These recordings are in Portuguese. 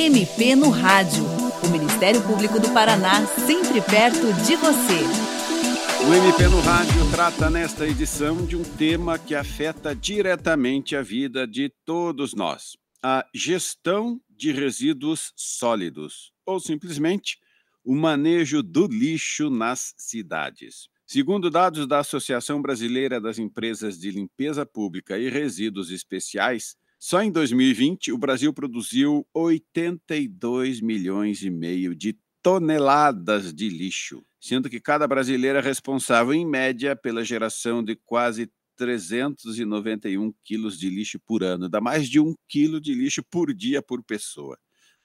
MP no Rádio. O Ministério Público do Paraná, sempre perto de você. O MP no Rádio trata nesta edição de um tema que afeta diretamente a vida de todos nós: a gestão de resíduos sólidos, ou simplesmente o manejo do lixo nas cidades. Segundo dados da Associação Brasileira das Empresas de Limpeza Pública e Resíduos Especiais, só em 2020 o Brasil produziu 82 milhões e meio de toneladas de lixo, sendo que cada brasileiro é responsável, em média, pela geração de quase 391 quilos de lixo por ano. Dá mais de um quilo de lixo por dia por pessoa,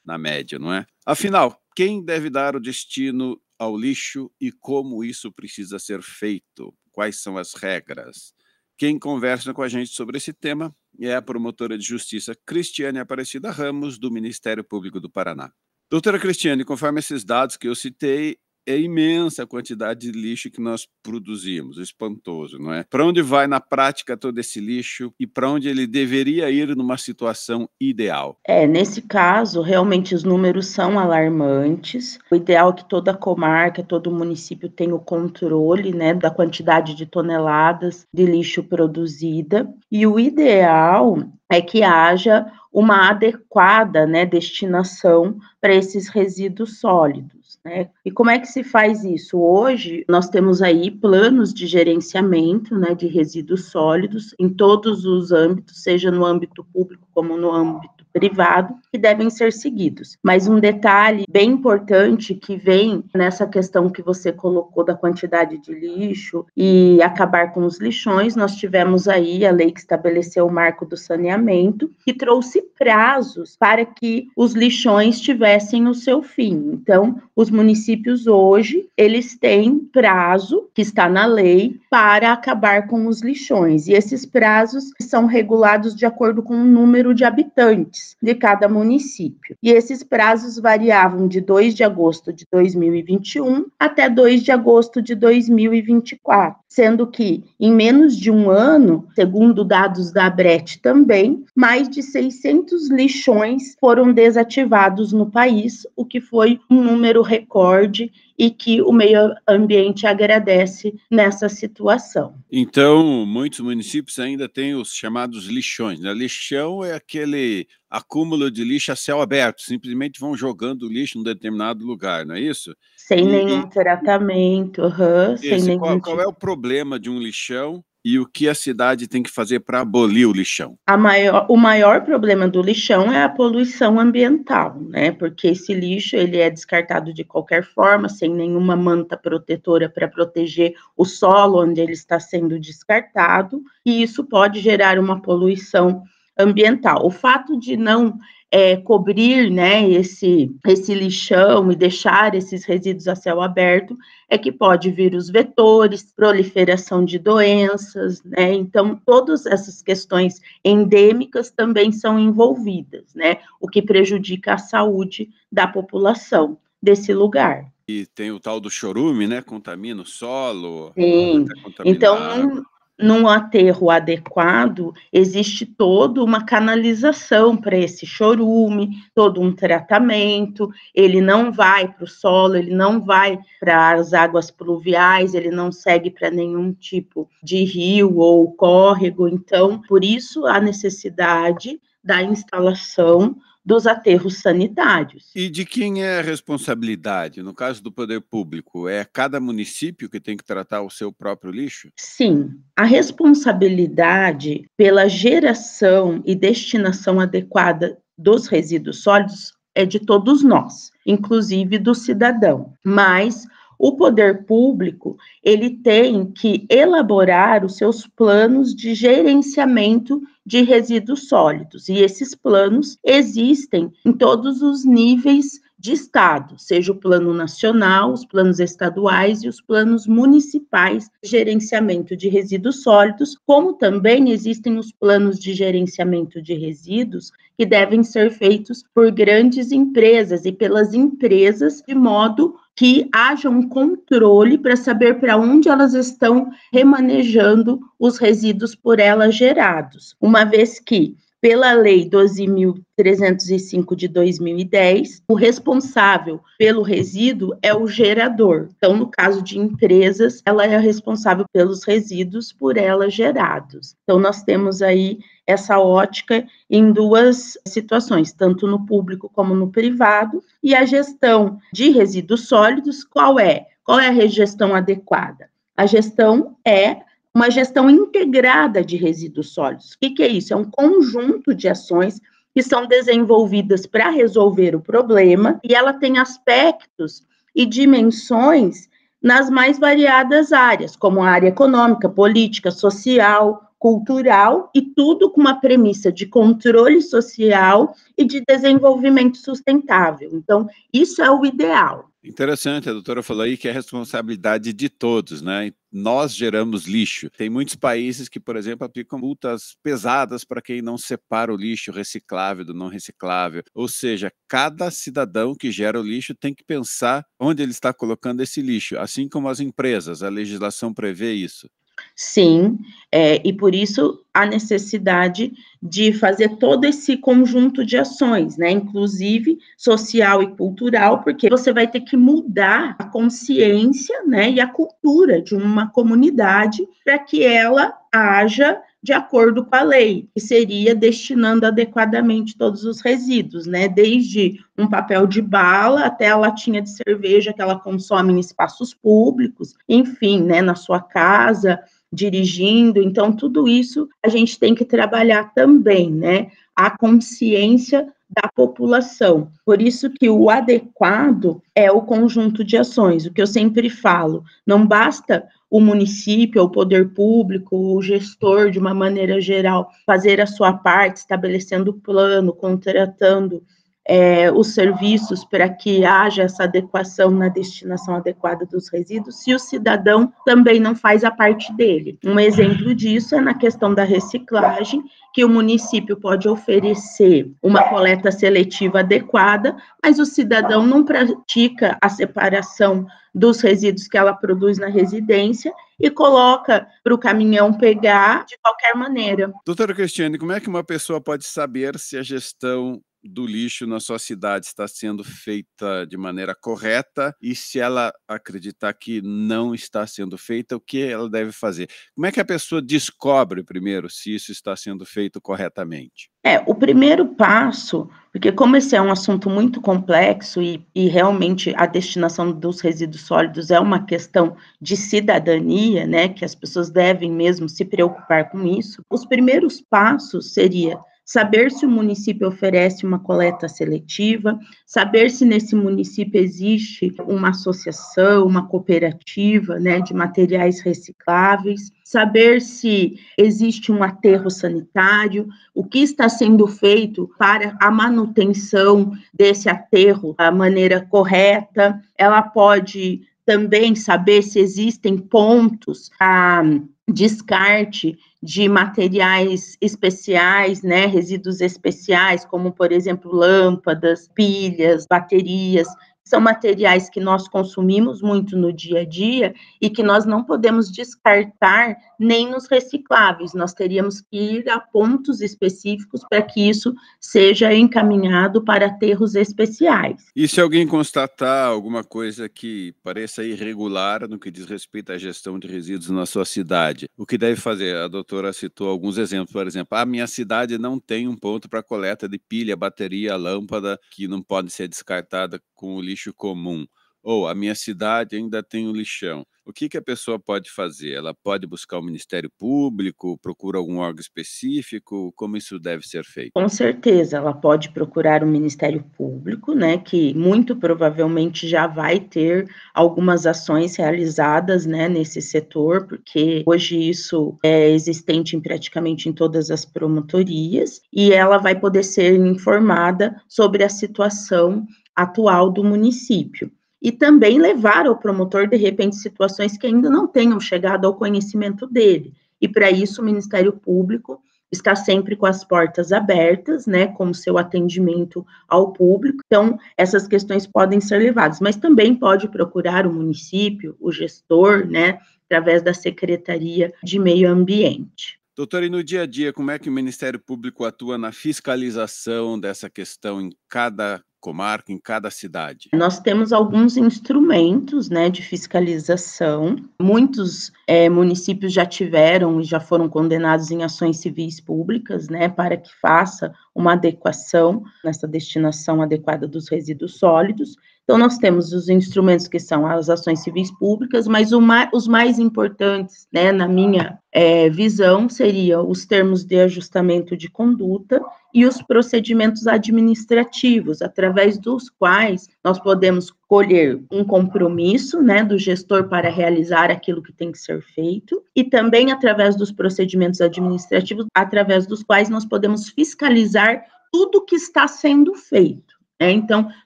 na média, não é? Afinal, quem deve dar o destino ao lixo e como isso precisa ser feito? Quais são as regras? Quem conversa com a gente sobre esse tema é a promotora de justiça Cristiane Aparecida Ramos, do Ministério Público do Paraná. Doutora Cristiane, conforme esses dados que eu citei, é imensa a quantidade de lixo que nós produzimos, espantoso, não é? Para onde vai na prática todo esse lixo e para onde ele deveria ir numa situação ideal? É, nesse caso, realmente os números são alarmantes. O ideal é que toda comarca, todo município tenha o controle, né, da quantidade de toneladas de lixo produzida. E o ideal é que haja uma adequada né, destinação para esses resíduos sólidos. Né? E como é que se faz isso? Hoje, nós temos aí planos de gerenciamento né, de resíduos sólidos em todos os âmbitos, seja no âmbito público como no âmbito privado que devem ser seguidos. Mas um detalhe bem importante que vem nessa questão que você colocou da quantidade de lixo e acabar com os lixões, nós tivemos aí a lei que estabeleceu o marco do saneamento, que trouxe prazos para que os lixões tivessem o seu fim. Então, os municípios hoje, eles têm prazo que está na lei para acabar com os lixões. E esses prazos são regulados de acordo com o número de habitantes de cada município. E esses prazos variavam de 2 de agosto de 2021 até 2 de agosto de 2024, sendo que em menos de um ano, segundo dados da Abret também, mais de 600 lixões foram desativados no país, o que foi um número recorde e que o meio ambiente agradece nessa situação. Então, muitos municípios ainda têm os chamados lixões. Né? Lixão é aquele acúmulo de lixo a céu aberto, simplesmente vão jogando lixo em um determinado lugar, não é isso? Sem e, nenhum tratamento, uhum, sem nenhum... Qual, qual é o problema de um lixão e o que a cidade tem que fazer para abolir o lixão? Maior, o maior problema do lixão é a poluição ambiental, né? Porque esse lixo ele é descartado de qualquer forma, sem nenhuma manta protetora para proteger o solo onde ele está sendo descartado, e isso pode gerar uma poluição ambiental. O fato de não é, cobrir né, esse, esse lixão e deixar esses resíduos a céu aberto, é que pode vir os vetores, proliferação de doenças, né? Então, todas essas questões endêmicas também são envolvidas, né? O que prejudica a saúde da população desse lugar. E tem o tal do chorume, né? Contamina o solo. Sim. Então, num aterro adequado, existe toda uma canalização para esse chorume, todo um tratamento, ele não vai para o solo, ele não vai para as águas pluviais, ele não segue para nenhum tipo de rio ou córrego, então, por isso a necessidade da instalação dos aterros sanitários. E de quem é a responsabilidade? No caso do poder público, é cada município que tem que tratar o seu próprio lixo? Sim. A responsabilidade pela geração e destinação adequada dos resíduos sólidos é de todos nós, inclusive do cidadão. Mas o poder público ele tem que elaborar os seus planos de gerenciamento de resíduos sólidos, e esses planos existem em todos os níveis de Estado, seja o plano nacional, os planos estaduais e os planos municipais de gerenciamento de resíduos sólidos, como também existem os planos de gerenciamento de resíduos que devem ser feitos por grandes empresas e pelas empresas de modo que haja um controle para saber para onde elas estão remanejando os resíduos por elas gerados, uma vez que pela Lei 12.305 de 2010, o responsável pelo resíduo é o gerador. Então, no caso de empresas, ela é responsável pelos resíduos por ela gerados. Então, nós temos aí essa ótica em duas situações, tanto no público como no privado. E a gestão de resíduos sólidos, qual é? Qual é a gestão adequada? A gestão é uma gestão integrada de resíduos sólidos. O que, que é isso? É um conjunto de ações que são desenvolvidas para resolver o problema e ela tem aspectos e dimensões nas mais variadas áreas, como a área econômica, política, social, cultural e tudo com uma premissa de controle social e de desenvolvimento sustentável. Então, isso é o ideal. Interessante, a doutora falou aí que é responsabilidade de todos, né? Nós geramos lixo. Tem muitos países que, por exemplo, aplicam multas pesadas para quem não separa o lixo reciclável do não reciclável. Ou seja, cada cidadão que gera o lixo tem que pensar onde ele está colocando esse lixo, assim como as empresas. A legislação prevê isso. Sim, é, e por isso a necessidade de fazer todo esse conjunto de ações, né, inclusive social e cultural, porque você vai ter que mudar a consciência, né, e a cultura de uma comunidade para que ela haja de acordo com a lei, que seria destinando adequadamente todos os resíduos, né? Desde um papel de bala até a latinha de cerveja que ela consome em espaços públicos, enfim, né, na sua casa, dirigindo. Então, tudo isso a gente tem que trabalhar também, né? A consciência da população. Por isso que o adequado é o conjunto de ações. O que eu sempre falo, não basta o município, o poder público, o gestor, de uma maneira geral, fazer a sua parte, estabelecendo plano, contratando é, os serviços para que haja essa adequação na destinação adequada dos resíduos, se o cidadão também não faz a parte dele. Um exemplo disso é na questão da reciclagem, que o município pode oferecer uma coleta seletiva adequada, mas o cidadão não pratica a separação dos resíduos que ela produz na residência e coloca para o caminhão pegar de qualquer maneira. Doutora Cristiane, como é que uma pessoa pode saber se a gestão do lixo na sua cidade está sendo feita de maneira correta e se ela acreditar que não está sendo feita, o que ela deve fazer? Como é que a pessoa descobre primeiro se isso está sendo feito corretamente? É, o primeiro passo, porque como esse é um assunto muito complexo e, e realmente a destinação dos resíduos sólidos é uma questão de cidadania, né, que as pessoas devem mesmo se preocupar com isso, os primeiros passos seria saber se o município oferece uma coleta seletiva, saber se nesse município existe uma associação, uma cooperativa né, de materiais recicláveis, saber se existe um aterro sanitário, o que está sendo feito para a manutenção desse aterro da maneira correta. Ela pode também saber se existem pontos a descarte de materiais especiais, né, resíduos especiais, como por exemplo lâmpadas, pilhas, baterias, são materiais que nós consumimos muito no dia a dia e que nós não podemos descartar nem nos recicláveis. Nós teríamos que ir a pontos específicos para que isso seja encaminhado para aterros especiais. E se alguém constatar alguma coisa que pareça irregular no que diz respeito à gestão de resíduos na sua cidade, o que deve fazer? A doutora citou alguns exemplos, por exemplo, a minha cidade não tem um ponto para coleta de pilha, bateria, lâmpada que não pode ser descartada com o lixo comum, ou a minha cidade ainda tem um lixão. O que, que a pessoa pode fazer? Ela pode buscar o Ministério Público, procura algum órgão específico? Como isso deve ser feito? Com certeza, ela pode procurar o Ministério Público, né, que muito provavelmente já vai ter algumas ações realizadas, né, nesse setor, porque hoje isso é existente em praticamente em todas as promotorias, e ela vai poder ser informada sobre a situação atual do município. E também levar ao promotor, de repente, situações que ainda não tenham chegado ao conhecimento dele. E para isso, o Ministério Público está sempre com as portas abertas, né, com seu atendimento ao público. Então, essas questões podem ser levadas, mas também pode procurar o município, o gestor, né, através da Secretaria de Meio Ambiente. Doutor, e no dia a dia, como é que o Ministério Público atua na fiscalização dessa questão em cada comarca, em cada cidade? Nós temos alguns instrumentos né, de fiscalização. Muitos é, municípios já tiveram e já foram condenados em ações civis públicas, né, para que faça uma adequação nessa destinação adequada dos resíduos sólidos. Então, nós temos os instrumentos que são as ações civis públicas, mas mais, os mais importantes, né, na minha é, visão, seriam os termos de ajustamento de conduta e os procedimentos administrativos, através dos quais nós podemos colher um compromisso, né, do gestor para realizar aquilo que tem que ser feito, e também através dos procedimentos administrativos, através dos quais nós podemos fiscalizar tudo que está sendo feito. É, então,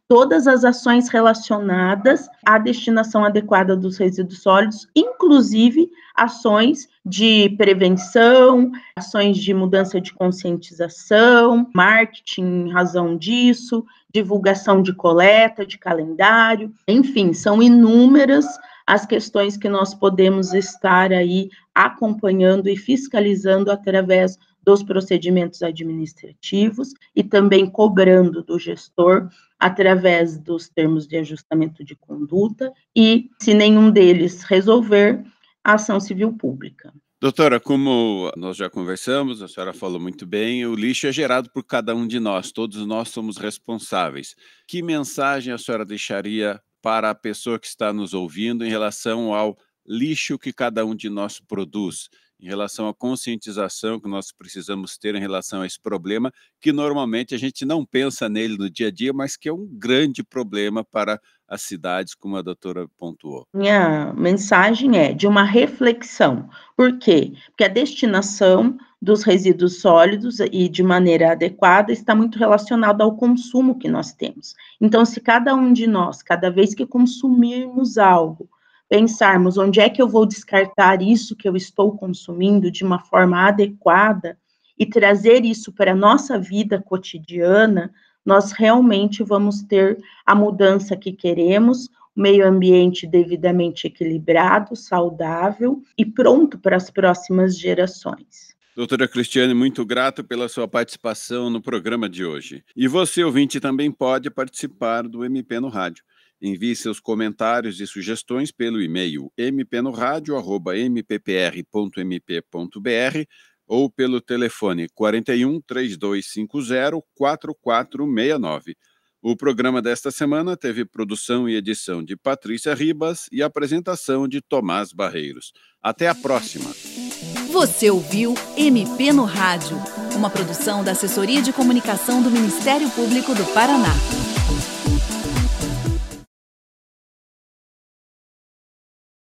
todas as ações relacionadas à destinação adequada dos resíduos sólidos, inclusive ações de prevenção, ações de mudança de conscientização, marketing em razão disso, divulgação de coleta, de calendário, enfim, são inúmeras as questões que nós podemos estar aí acompanhando e fiscalizando através dos procedimentos administrativos e também cobrando do gestor através dos termos de ajustamento de conduta e, se nenhum deles resolver, a ação civil pública. Doutora, como nós já conversamos, a senhora falou muito bem, o lixo é gerado por cada um de nós, todos nós somos responsáveis. Que mensagem a senhora deixaria para a pessoa que está nos ouvindo em relação ao lixo que cada um de nós produz? Em relação à conscientização que nós precisamos ter em relação a esse problema, que normalmente a gente não pensa nele no dia a dia, mas que é um grande problema para as cidades, como a doutora pontuou. Minha mensagem é de uma reflexão. Por quê? Porque a destinação dos resíduos sólidos e de maneira adequada está muito relacionada ao consumo que nós temos. Então, se cada um de nós, cada vez que consumirmos algo, pensarmos onde é que eu vou descartar isso que eu estou consumindo de uma forma adequada e trazer isso para a nossa vida cotidiana, nós realmente vamos ter a mudança que queremos, o meio ambiente devidamente equilibrado, saudável e pronto para as próximas gerações. Doutora Cristiane, muito grato pela sua participação no programa de hoje. E você, ouvinte, também pode participar do MP no Rádio. Envie seus comentários e sugestões pelo e-mail mpnoradio.mppr.mp.br ou pelo telefone 41 3250 4469. O programa desta semana teve produção e edição de Patrícia Ribas e apresentação de Tomás Barreiros. Até a próxima. Você ouviu MP no Rádio, uma produção da Assessoria de Comunicação do Ministério Público do Paraná.